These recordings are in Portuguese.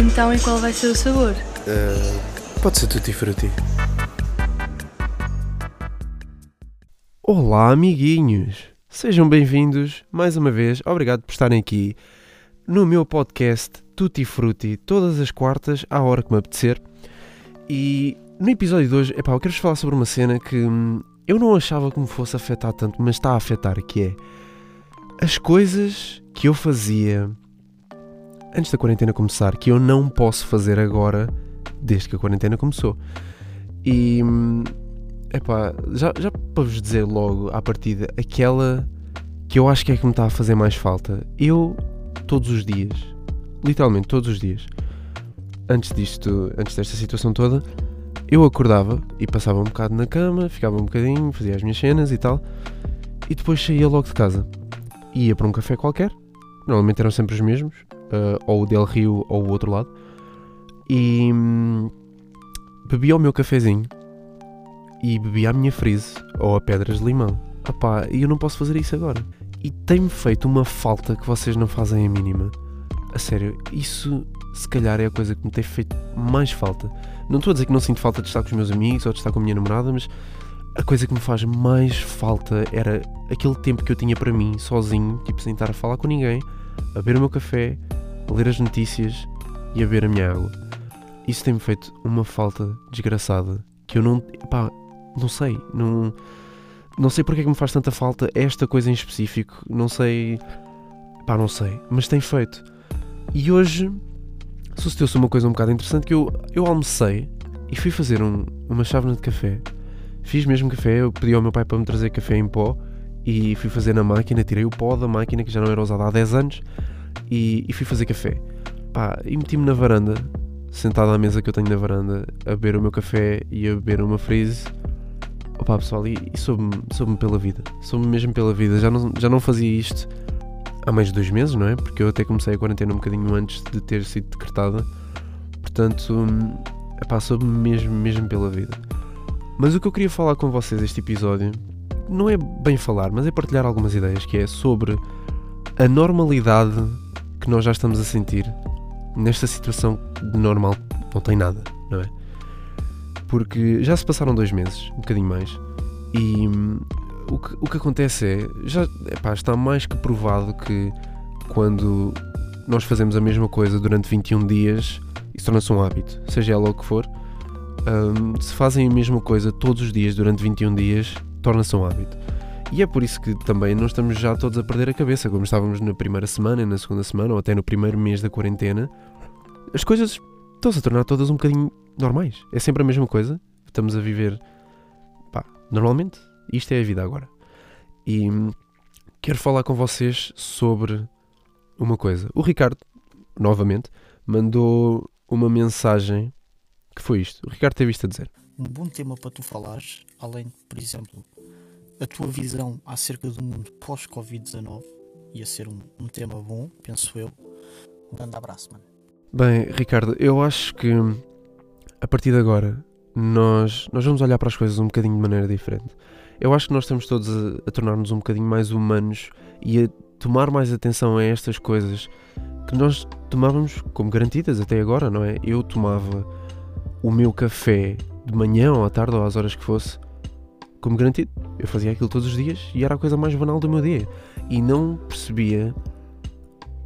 Então, e qual vai ser o sabor? Uh, pode ser tutti frutti. Olá, amiguinhos! Sejam bem-vindos mais uma vez. Obrigado por estarem aqui no meu podcast Tutti Frutti, todas as quartas, à hora que me apetecer. E no episódio de hoje, epá, eu quero-vos falar sobre uma cena que hum, eu não achava que me fosse afetar tanto, mas está a afetar, que é as coisas que eu fazia antes da quarentena começar, que eu não posso fazer agora, desde que a quarentena começou. E, epá, já, já para vos dizer logo à partida, aquela que eu acho que é que me está a fazer mais falta. Eu, todos os dias, literalmente todos os dias, antes disto, antes desta situação toda, eu acordava e passava um bocado na cama, ficava um bocadinho, fazia as minhas cenas e tal, e depois saía logo de casa. Ia para um café qualquer, normalmente eram sempre os mesmos, uh, ou o Del Rio ou o outro lado, e hum, bebia o meu cafezinho e bebia a minha frise ou a pedras de limão. e eu não posso fazer isso agora. E tem-me feito uma falta que vocês não fazem a mínima. A sério, isso se calhar é a coisa que me tem feito mais falta. Não estou a dizer que não sinto falta de estar com os meus amigos ou de estar com a minha namorada, mas a coisa que me faz mais falta era aquele tempo que eu tinha para mim, sozinho, tipo sem estar a falar com ninguém, a beber o meu café, a ler as notícias e a beber a minha água. Isso tem-me feito uma falta desgraçada que eu não. pá, não sei. Não, não sei porque é que me faz tanta falta esta coisa em específico. Não sei. pá, não sei. Mas tem feito. E hoje sucedeu-se uma coisa um bocado interessante que eu, eu almocei e fui fazer um, uma chávena de café. Fiz mesmo café, eu pedi ao meu pai para me trazer café em pó e fui fazer na máquina, tirei o pó da máquina que já não era usada há 10 anos e, e fui fazer café. Pá, e meti-me na varanda, sentado à mesa que eu tenho na varanda, a beber o meu café e a beber uma frise. Opa, pessoal, e, e soube-me soube pela vida. Soube-me mesmo pela vida. Já não, já não fazia isto há mais de dois meses, não é? Porque eu até comecei a quarentena um bocadinho antes de ter sido decretada. Portanto, epá, soube-me mesmo, mesmo pela vida. Mas o que eu queria falar com vocês este episódio não é bem falar, mas é partilhar algumas ideias, que é sobre a normalidade que nós já estamos a sentir nesta situação de normal não tem nada, não é? Porque já se passaram dois meses, um bocadinho mais, e hum, o, que, o que acontece é, já epá, está mais que provado que quando nós fazemos a mesma coisa durante 21 dias, isso torna-se um hábito, seja ela o que for. Um, se fazem a mesma coisa todos os dias durante 21 dias, torna-se um hábito. E é por isso que também não estamos já todos a perder a cabeça, como estávamos na primeira semana, na segunda semana ou até no primeiro mês da quarentena. As coisas estão-se a tornar todas um bocadinho normais. É sempre a mesma coisa. Estamos a viver, pá, normalmente. Isto é a vida agora. E quero falar com vocês sobre uma coisa. O Ricardo, novamente, mandou uma mensagem que foi isto. O Ricardo teve isto a dizer. Um bom tema para tu falares, além de, por exemplo, a tua visão acerca do mundo pós-Covid-19. Ia ser um, um tema bom, penso eu. Um grande abraço, mano. Bem, Ricardo, eu acho que a partir de agora nós, nós vamos olhar para as coisas um bocadinho de maneira diferente. Eu acho que nós estamos todos a, a tornar-nos um bocadinho mais humanos e a tomar mais atenção a estas coisas que nós tomávamos como garantidas até agora, não é? Eu tomava o meu café de manhã ou à tarde ou às horas que fosse como garantido. Eu fazia aquilo todos os dias e era a coisa mais banal do meu dia. E não percebia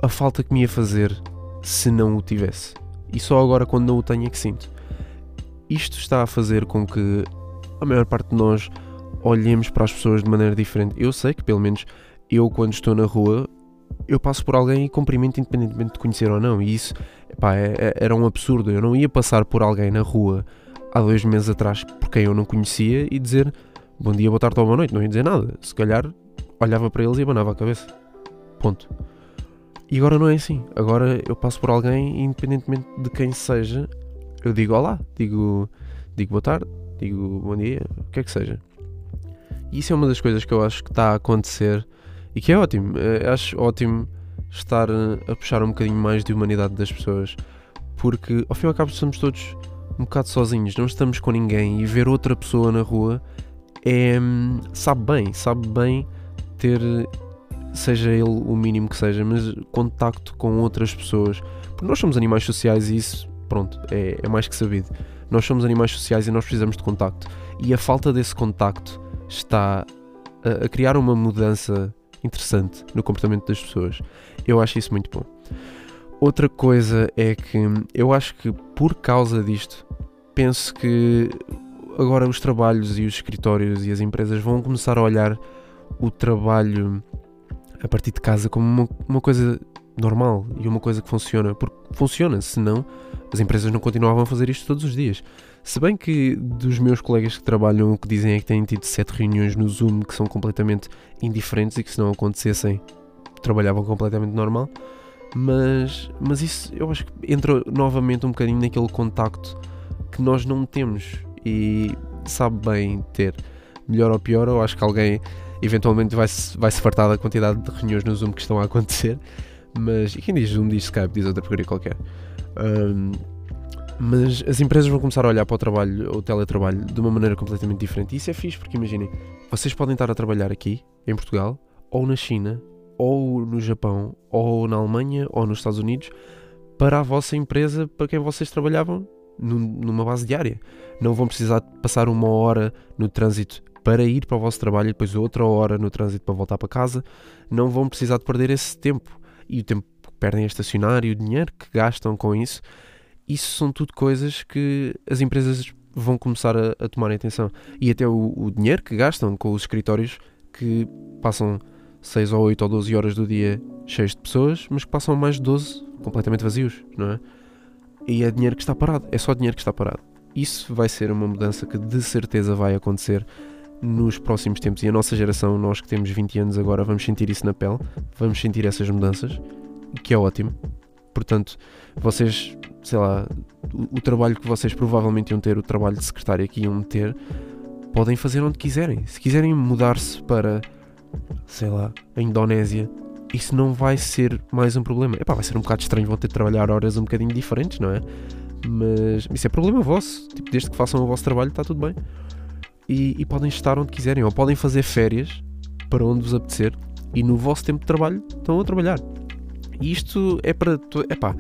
a falta que me ia fazer se não o tivesse. E só agora, quando não o tenho, é que sinto. Isto está a fazer com que a maior parte de nós olhemos para as pessoas de maneira diferente. Eu sei que, pelo menos, eu, quando estou na rua, eu passo por alguém e cumprimento independentemente de conhecer ou não. E isso epá, é, é, era um absurdo. Eu não ia passar por alguém na rua há dois meses atrás por quem eu não conhecia e dizer bom dia, boa tarde ou boa noite. Não ia dizer nada. Se calhar olhava para eles e abanava a cabeça. Ponto. E agora não é assim. Agora eu passo por alguém, independentemente de quem seja, eu digo olá, digo, digo boa tarde, digo bom dia, o que é que seja. E isso é uma das coisas que eu acho que está a acontecer e que é ótimo. Eu eh, acho ótimo estar a puxar um bocadinho mais de humanidade das pessoas, porque ao fim e ao cabo estamos todos um bocado sozinhos, não estamos com ninguém e ver outra pessoa na rua é. sabe bem, sabe bem ter seja ele o mínimo que seja, mas contacto com outras pessoas. Porque nós somos animais sociais e isso, pronto, é, é mais que sabido. Nós somos animais sociais e nós precisamos de contacto. E a falta desse contacto está a, a criar uma mudança interessante no comportamento das pessoas. Eu acho isso muito bom. Outra coisa é que eu acho que por causa disto, penso que agora os trabalhos e os escritórios e as empresas vão começar a olhar o trabalho a partir de casa como uma, uma coisa normal e uma coisa que funciona, porque funciona, senão as empresas não continuavam a fazer isto todos os dias. Se bem que dos meus colegas que trabalham o que dizem é que têm tido sete reuniões no Zoom que são completamente indiferentes e que se não acontecessem trabalhavam completamente normal, mas, mas isso eu acho que entra novamente um bocadinho naquele contacto que nós não temos e sabe bem ter. Melhor ou pior, eu acho que alguém eventualmente vai-se vai -se fartar da quantidade de reuniões no Zoom que estão a acontecer. Mas, e quem diz Zoom diz Skype, diz outra porcaria qualquer. Um, mas as empresas vão começar a olhar para o trabalho, o teletrabalho, de uma maneira completamente diferente. E isso é fixe, porque imaginem, vocês podem estar a trabalhar aqui, em Portugal, ou na China, ou no Japão, ou na Alemanha, ou nos Estados Unidos, para a vossa empresa, para quem vocês trabalhavam numa base diária. Não vão precisar passar uma hora no trânsito para ir para o vosso trabalho e depois outra hora no trânsito para voltar para casa. Não vão precisar de perder esse tempo. E o tempo que perdem a estacionar e o dinheiro que gastam com isso, isso são tudo coisas que as empresas vão começar a, a tomar atenção. E até o, o dinheiro que gastam com os escritórios que passam 6 ou 8 ou 12 horas do dia cheios de pessoas, mas que passam mais de 12 completamente vazios, não é? E é dinheiro que está parado, é só dinheiro que está parado. Isso vai ser uma mudança que de certeza vai acontecer nos próximos tempos. E a nossa geração, nós que temos 20 anos agora, vamos sentir isso na pele, vamos sentir essas mudanças, que é ótimo. Portanto, vocês, sei lá, o, o trabalho que vocês provavelmente iam ter, o trabalho de secretária que iam ter, podem fazer onde quiserem. Se quiserem mudar-se para, sei lá, a Indonésia, isso não vai ser mais um problema. Epá, vai ser um bocado estranho, vão ter de trabalhar horas um bocadinho diferentes, não é? Mas isso é problema vosso. Tipo, desde que façam o vosso trabalho, está tudo bem. E, e, podem estar onde quiserem, ou podem fazer férias para onde vos apetecer e no vosso tempo de trabalho estão a trabalhar. E isto é para. Epá,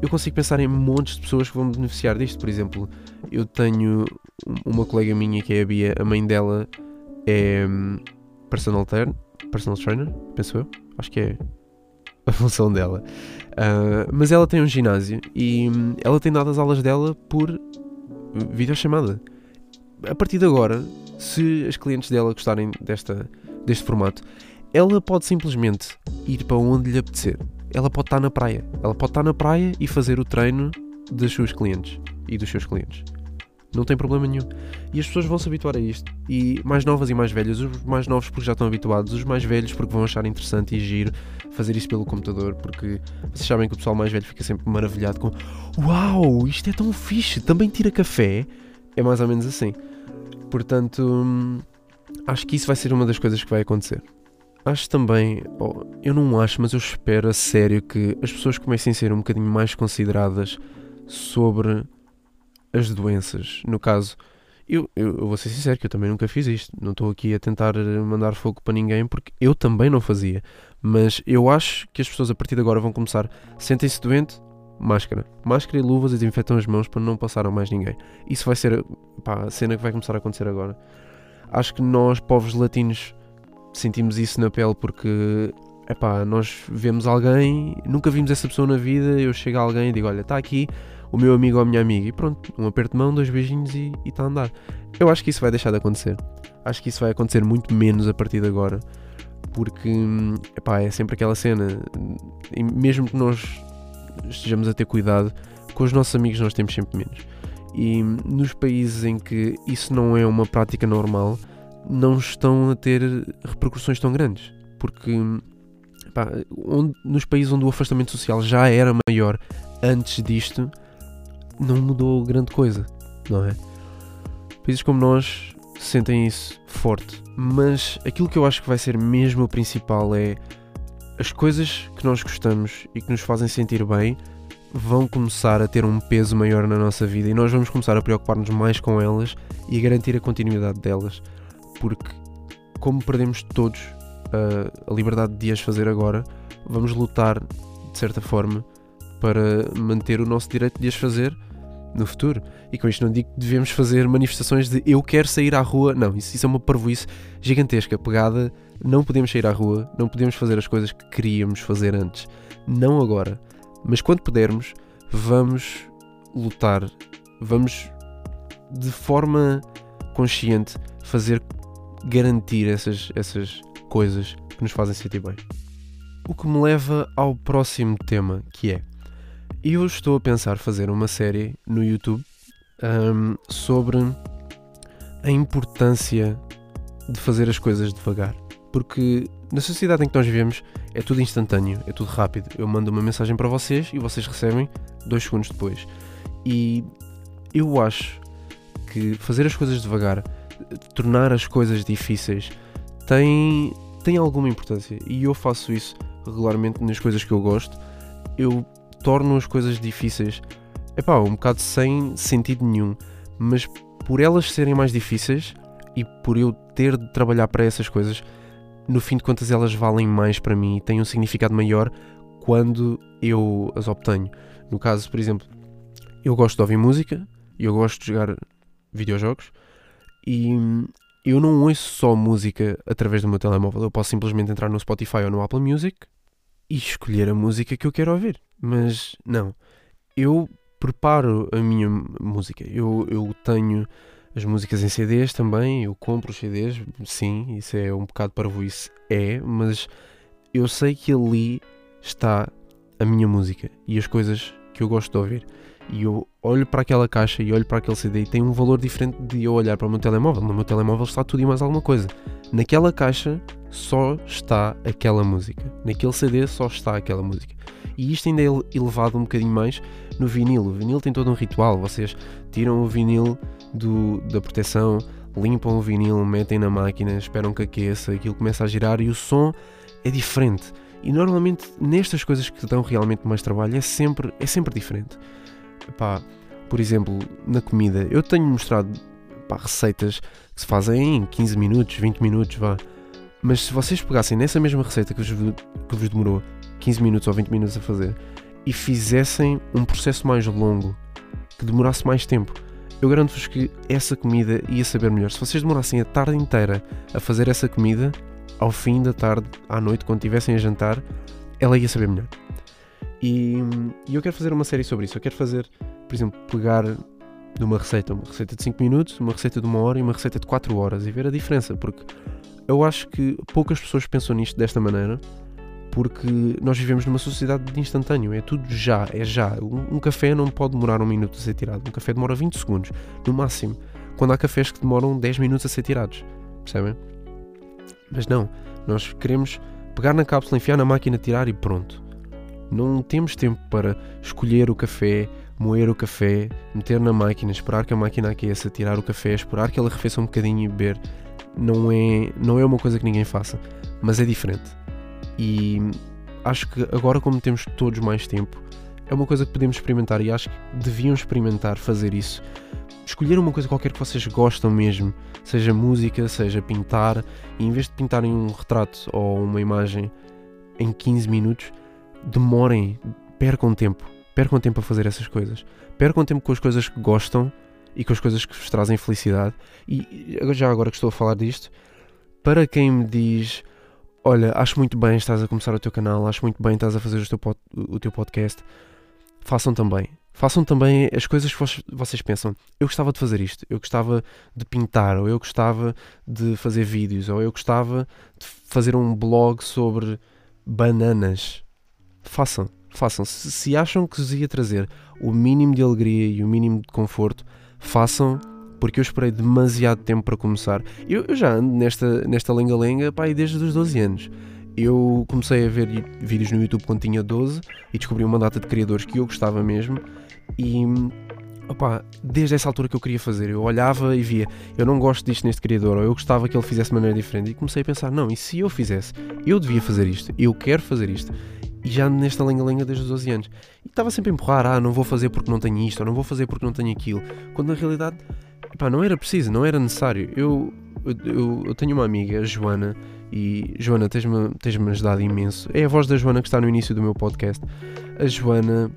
eu consigo pensar em montes de pessoas que vão beneficiar disto. Por exemplo, eu tenho uma colega minha que é a Bia, a mãe dela é personal, personal trainer, penso eu Acho que é a função dela. Uh, mas ela tem um ginásio e hum, ela tem dado as aulas dela por videochamada. A partir de agora, se as clientes dela gostarem desta, deste formato, ela pode simplesmente ir para onde lhe apetecer. Ela pode estar na praia. Ela pode estar na praia e fazer o treino das suas clientes e dos seus clientes. Não tem problema nenhum. E as pessoas vão se habituar a isto. E mais novas e mais velhas, os mais novos porque já estão habituados, os mais velhos porque vão achar interessante e giro fazer isso pelo computador, porque vocês sabem que o pessoal mais velho fica sempre maravilhado com Uau, isto é tão fixe, também tira café. É mais ou menos assim. Portanto, acho que isso vai ser uma das coisas que vai acontecer. Acho também, oh, eu não acho, mas eu espero a sério que as pessoas comecem a ser um bocadinho mais consideradas sobre as doenças. No caso, eu, eu, eu, vou ser sincero que eu também nunca fiz isto. Não estou aqui a tentar mandar fogo para ninguém porque eu também não fazia. Mas eu acho que as pessoas a partir de agora vão começar. Sentem-se doente, máscara. Máscara e luvas e desinfetam as mãos para não passar a mais ninguém. Isso vai ser pá, a cena que vai começar a acontecer agora. Acho que nós, povos latinos, sentimos isso na pele porque epá, nós vemos alguém, nunca vimos essa pessoa na vida. Eu chego a alguém e digo: Olha, está aqui o meu amigo ou a minha amiga. E pronto, um aperto de mão, dois beijinhos e está a andar. Eu acho que isso vai deixar de acontecer. Acho que isso vai acontecer muito menos a partir de agora. Porque epá, é sempre aquela cena. E mesmo que nós estejamos a ter cuidado, com os nossos amigos nós temos sempre menos. E nos países em que isso não é uma prática normal, não estão a ter repercussões tão grandes. Porque epá, onde, nos países onde o afastamento social já era maior antes disto, não mudou grande coisa, não é? Países como nós sentem isso forte, mas aquilo que eu acho que vai ser mesmo o principal é as coisas que nós gostamos e que nos fazem sentir bem vão começar a ter um peso maior na nossa vida e nós vamos começar a preocupar-nos mais com elas e a garantir a continuidade delas, porque como perdemos todos a, a liberdade de as fazer agora, vamos lutar de certa forma para manter o nosso direito de as fazer no futuro. E com isto não digo que devemos fazer manifestações de eu quero sair à rua. Não, isso, isso é uma parvoíce gigantesca, pegada. Não podemos sair à rua, não podemos fazer as coisas que queríamos fazer antes. Não agora. Mas quando pudermos, vamos lutar, vamos de forma consciente fazer garantir essas, essas coisas que nos fazem sentir bem. O que me leva ao próximo tema, que é eu estou a pensar fazer uma série no YouTube um, sobre a importância de fazer as coisas devagar. Porque na sociedade em que nós vivemos é tudo instantâneo, é tudo rápido. Eu mando uma mensagem para vocês e vocês recebem dois segundos depois. E eu acho que fazer as coisas devagar, tornar as coisas difíceis, tem, tem alguma importância. E eu faço isso regularmente nas coisas que eu gosto. Eu torno as coisas difíceis, é pá, um bocado sem sentido nenhum, mas por elas serem mais difíceis e por eu ter de trabalhar para essas coisas, no fim de contas elas valem mais para mim e têm um significado maior quando eu as obtenho. No caso, por exemplo, eu gosto de ouvir música eu gosto de jogar videojogos e eu não ouço só música através do meu telemóvel. Eu posso simplesmente entrar no Spotify ou no Apple Music e escolher a música que eu quero ouvir. Mas não, eu preparo a minha música. Eu, eu tenho as músicas em CDs também, eu compro os CDs, sim, isso é um bocado para isso, é, mas eu sei que ali está a minha música e as coisas que eu gosto de ouvir. E eu olho para aquela caixa e olho para aquele CD e tem um valor diferente de eu olhar para o meu telemóvel. No meu telemóvel está tudo e mais alguma coisa. Naquela caixa só está aquela música. Naquele CD só está aquela música. E isto ainda é elevado um bocadinho mais no vinil. O vinil tem todo um ritual. Vocês tiram o vinil do, da proteção, limpam o vinil, metem na máquina, esperam que aqueça, aquilo começa a girar e o som é diferente. E normalmente nestas coisas que dão realmente mais trabalho é sempre, é sempre diferente. Pá, por exemplo, na comida, eu tenho mostrado pá, receitas que se fazem em 15 minutos, 20 minutos, vá. Mas se vocês pegassem nessa mesma receita que vos, que vos demorou 15 minutos ou 20 minutos a fazer e fizessem um processo mais longo, que demorasse mais tempo, eu garanto-vos que essa comida ia saber melhor. Se vocês demorassem a tarde inteira a fazer essa comida, ao fim da tarde, à noite, quando estivessem a jantar, ela ia saber melhor. E, e, eu quero fazer uma série sobre isso. Eu quero fazer, por exemplo, pegar numa receita, uma receita de 5 minutos, uma receita de uma hora e uma receita de 4 horas e ver a diferença, porque eu acho que poucas pessoas pensam nisto desta maneira porque nós vivemos numa sociedade de instantâneo, é tudo já, é já. Um, um, café não pode demorar um minuto a ser tirado, um café demora 20 segundos, no máximo. Quando há cafés que demoram 10 minutos a ser tirados, percebem? Mas não, nós queremos pegar na cápsula, enfiar na máquina, tirar e pronto. Não temos tempo para escolher o café, moer o café, meter na máquina, esperar que a máquina aqueça, tirar o café, esperar que ele arrefeça um bocadinho e beber. Não é, não é uma coisa que ninguém faça, mas é diferente e acho que agora, como temos todos mais tempo, é uma coisa que podemos experimentar e acho que deviam experimentar fazer isso. Escolher uma coisa qualquer que vocês gostam mesmo, seja música, seja pintar, e em vez de pintarem um retrato ou uma imagem em 15 minutos, demorem, percam tempo, percam tempo a fazer essas coisas. Percam tempo com as coisas que gostam e com as coisas que vos trazem felicidade. E já agora que estou a falar disto, para quem me diz olha, acho muito bem estás a começar o teu canal, acho muito bem estás a fazer o teu, pod, o teu podcast. Façam também. Façam também as coisas que vocês pensam. Eu gostava de fazer isto, eu gostava de pintar, ou eu gostava de fazer vídeos, ou eu gostava de fazer um blog sobre bananas. Façam, façam. Se, se acham que vos ia trazer o mínimo de alegria e o mínimo de conforto, façam porque eu esperei demasiado tempo para começar. Eu, eu já ando nesta, nesta lenga-lenga desde os 12 anos. Eu comecei a ver vídeos no YouTube quando tinha 12 e descobri uma data de criadores que eu gostava mesmo e opa, desde essa altura que eu queria fazer, eu olhava e via, eu não gosto disto neste criador, ou eu gostava que ele fizesse de maneira diferente, e comecei a pensar, não, e se eu fizesse? Eu devia fazer isto, eu quero fazer isto. E já nesta lenga-lenga desde os 12 anos. E estava sempre a empurrar, ah, não vou fazer porque não tenho isto, ou não vou fazer porque não tenho aquilo. Quando na realidade pá, não era preciso, não era necessário. Eu, eu, eu tenho uma amiga, a Joana, e Joana, tens-me tens ajudado imenso. É a voz da Joana que está no início do meu podcast. A Joana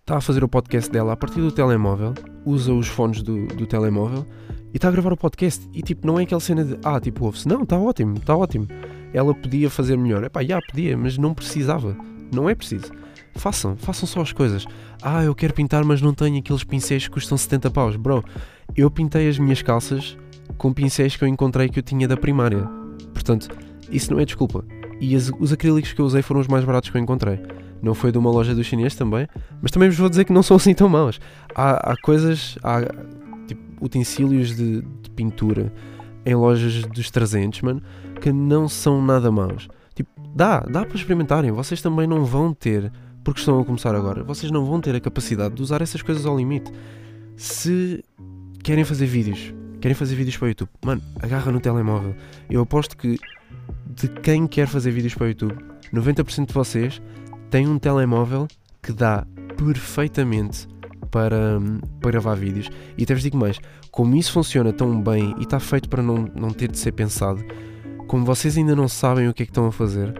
está a fazer o podcast dela a partir do telemóvel, usa os fones do, do telemóvel e está a gravar o podcast. E tipo, não é aquela cena de ah, tipo, ouve-se. Não, está ótimo, está ótimo. Ela podia fazer melhor. Epá, já podia, mas não precisava. Não é preciso. Façam, façam só as coisas. Ah, eu quero pintar, mas não tenho aqueles pincéis que custam 70 paus. Bro, eu pintei as minhas calças com pincéis que eu encontrei que eu tinha da primária. Portanto, isso não é desculpa. E as, os acrílicos que eu usei foram os mais baratos que eu encontrei. Não foi de uma loja do chinês também, mas também vos vou dizer que não são assim tão maus. Há, há coisas, há tipo, utensílios de, de, pintura em lojas dos 300, mano, que não são nada maus. Tipo, dá, dá para experimentarem. Vocês também não vão ter, porque estão a começar agora, vocês não vão ter a capacidade de usar essas coisas ao limite. Se querem fazer vídeos, querem fazer vídeos para o YouTube, mano, agarra no telemóvel. Eu aposto que de quem quer fazer vídeos para o YouTube, 90% de vocês têm um telemóvel que dá perfeitamente para, para gravar vídeos. E até vos digo mais, como isso funciona tão bem e está feito para não, não ter de ser pensado, como vocês ainda não sabem o que é que estão a fazer,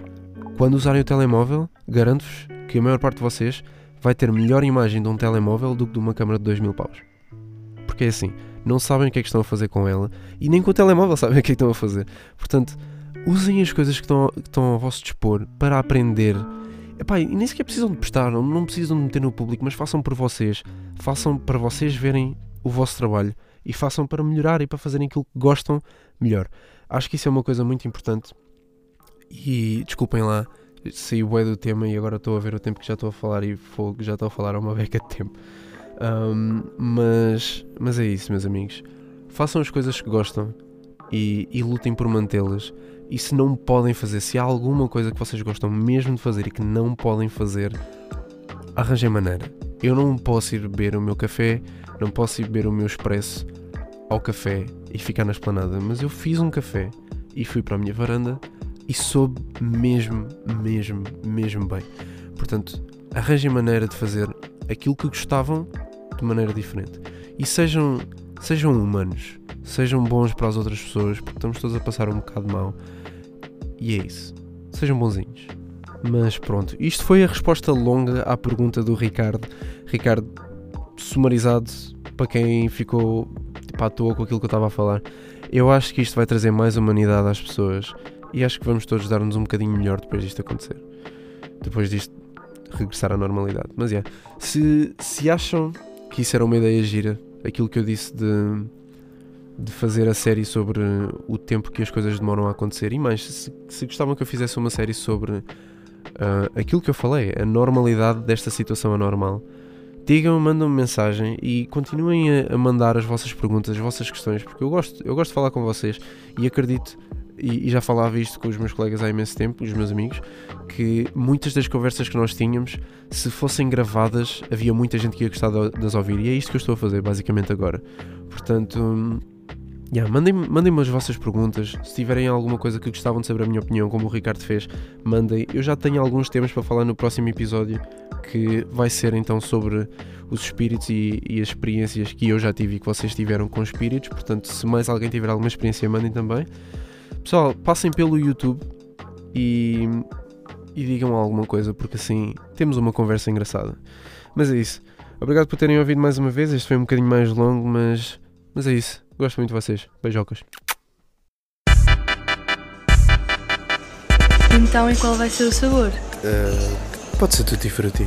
quando usarem o telemóvel, garanto-vos que a maior parte de vocês vai ter melhor imagem de um telemóvel do que de uma câmera de 2 mil paus. Porque é assim, não sabem o que é que estão a fazer com ela e nem com o telemóvel sabem o que é que estão a fazer. Portanto, usem as coisas que estão, que estão ao vosso dispor para aprender. Epá, e nem sequer precisam de prestar, não, não precisam de meter no público, mas façam por vocês. Façam para vocês verem o vosso trabalho e façam para melhorar e para fazerem aquilo que gostam melhor. Acho que isso é uma coisa muito importante. E desculpem lá, saí bué do tema e agora estou a ver o tempo que já estou a falar e fogo, já estou a falar há uma beca de tempo. Um, mas, mas é isso, meus amigos. Façam as coisas que gostam e, e lutem por mantê-las. E se não podem fazer, se há alguma coisa que vocês gostam mesmo de fazer e que não podem fazer, arranjem maneira. Eu não posso ir beber o meu café, não posso ir beber o meu expresso ao café e ficar na esplanada, mas eu fiz um café e fui para a minha varanda e soube mesmo, mesmo, mesmo bem. Portanto, arranjem maneira de fazer aquilo que gostavam de maneira diferente. E sejam, sejam humanos, sejam bons para as outras pessoas, porque estamos todos a passar um bocado mal. E é isso. Sejam bonzinhos. Mas pronto, isto foi a resposta longa à pergunta do Ricardo. Ricardo, sumarizado, para quem ficou tipo, à toa com aquilo que eu estava a falar, eu acho que isto vai trazer mais humanidade às pessoas e acho que vamos todos dar-nos um bocadinho melhor depois disto acontecer. Depois disto regressar à normalidade. Mas é, yeah, se, se acham que isso era uma ideia gira. Aquilo que eu disse de, de fazer a série sobre o tempo que as coisas demoram a acontecer. E mais, se, se gostavam que eu fizesse uma série sobre uh, aquilo que eu falei, a normalidade desta situação anormal, digam, mandam-me mensagem e continuem a, mandar as vossas perguntas, as vossas questões, porque eu gosto, eu gosto de falar com vocês e acredito e, já falava isto com os meus colegas há imenso tempo, os meus amigos, que muitas das conversas que nós tínhamos, se fossem gravadas, havia muita gente que ia gostar de, de as ouvir. E é isto que eu estou a fazer, basicamente, agora. Portanto, yeah, mandem-me mandem as vossas perguntas. Se tiverem alguma coisa que gostavam de saber a minha opinião, como o Ricardo fez, mandem. Eu já tenho alguns temas para falar no próximo episódio, que vai ser então sobre os espíritos e, e, as experiências que eu já tive e que vocês tiveram com espíritos. Portanto, se mais alguém tiver alguma experiência, mandem também. Pessoal, passem pelo YouTube e, e digam alguma coisa, porque assim temos uma conversa engraçada. Mas é isso. Obrigado por terem ouvido mais uma vez. Este foi um bocadinho mais longo, mas, mas é isso. Gosto muito de vocês. Beijocas. Então, e qual vai ser o sabor? Uh, pode ser tutti frutti.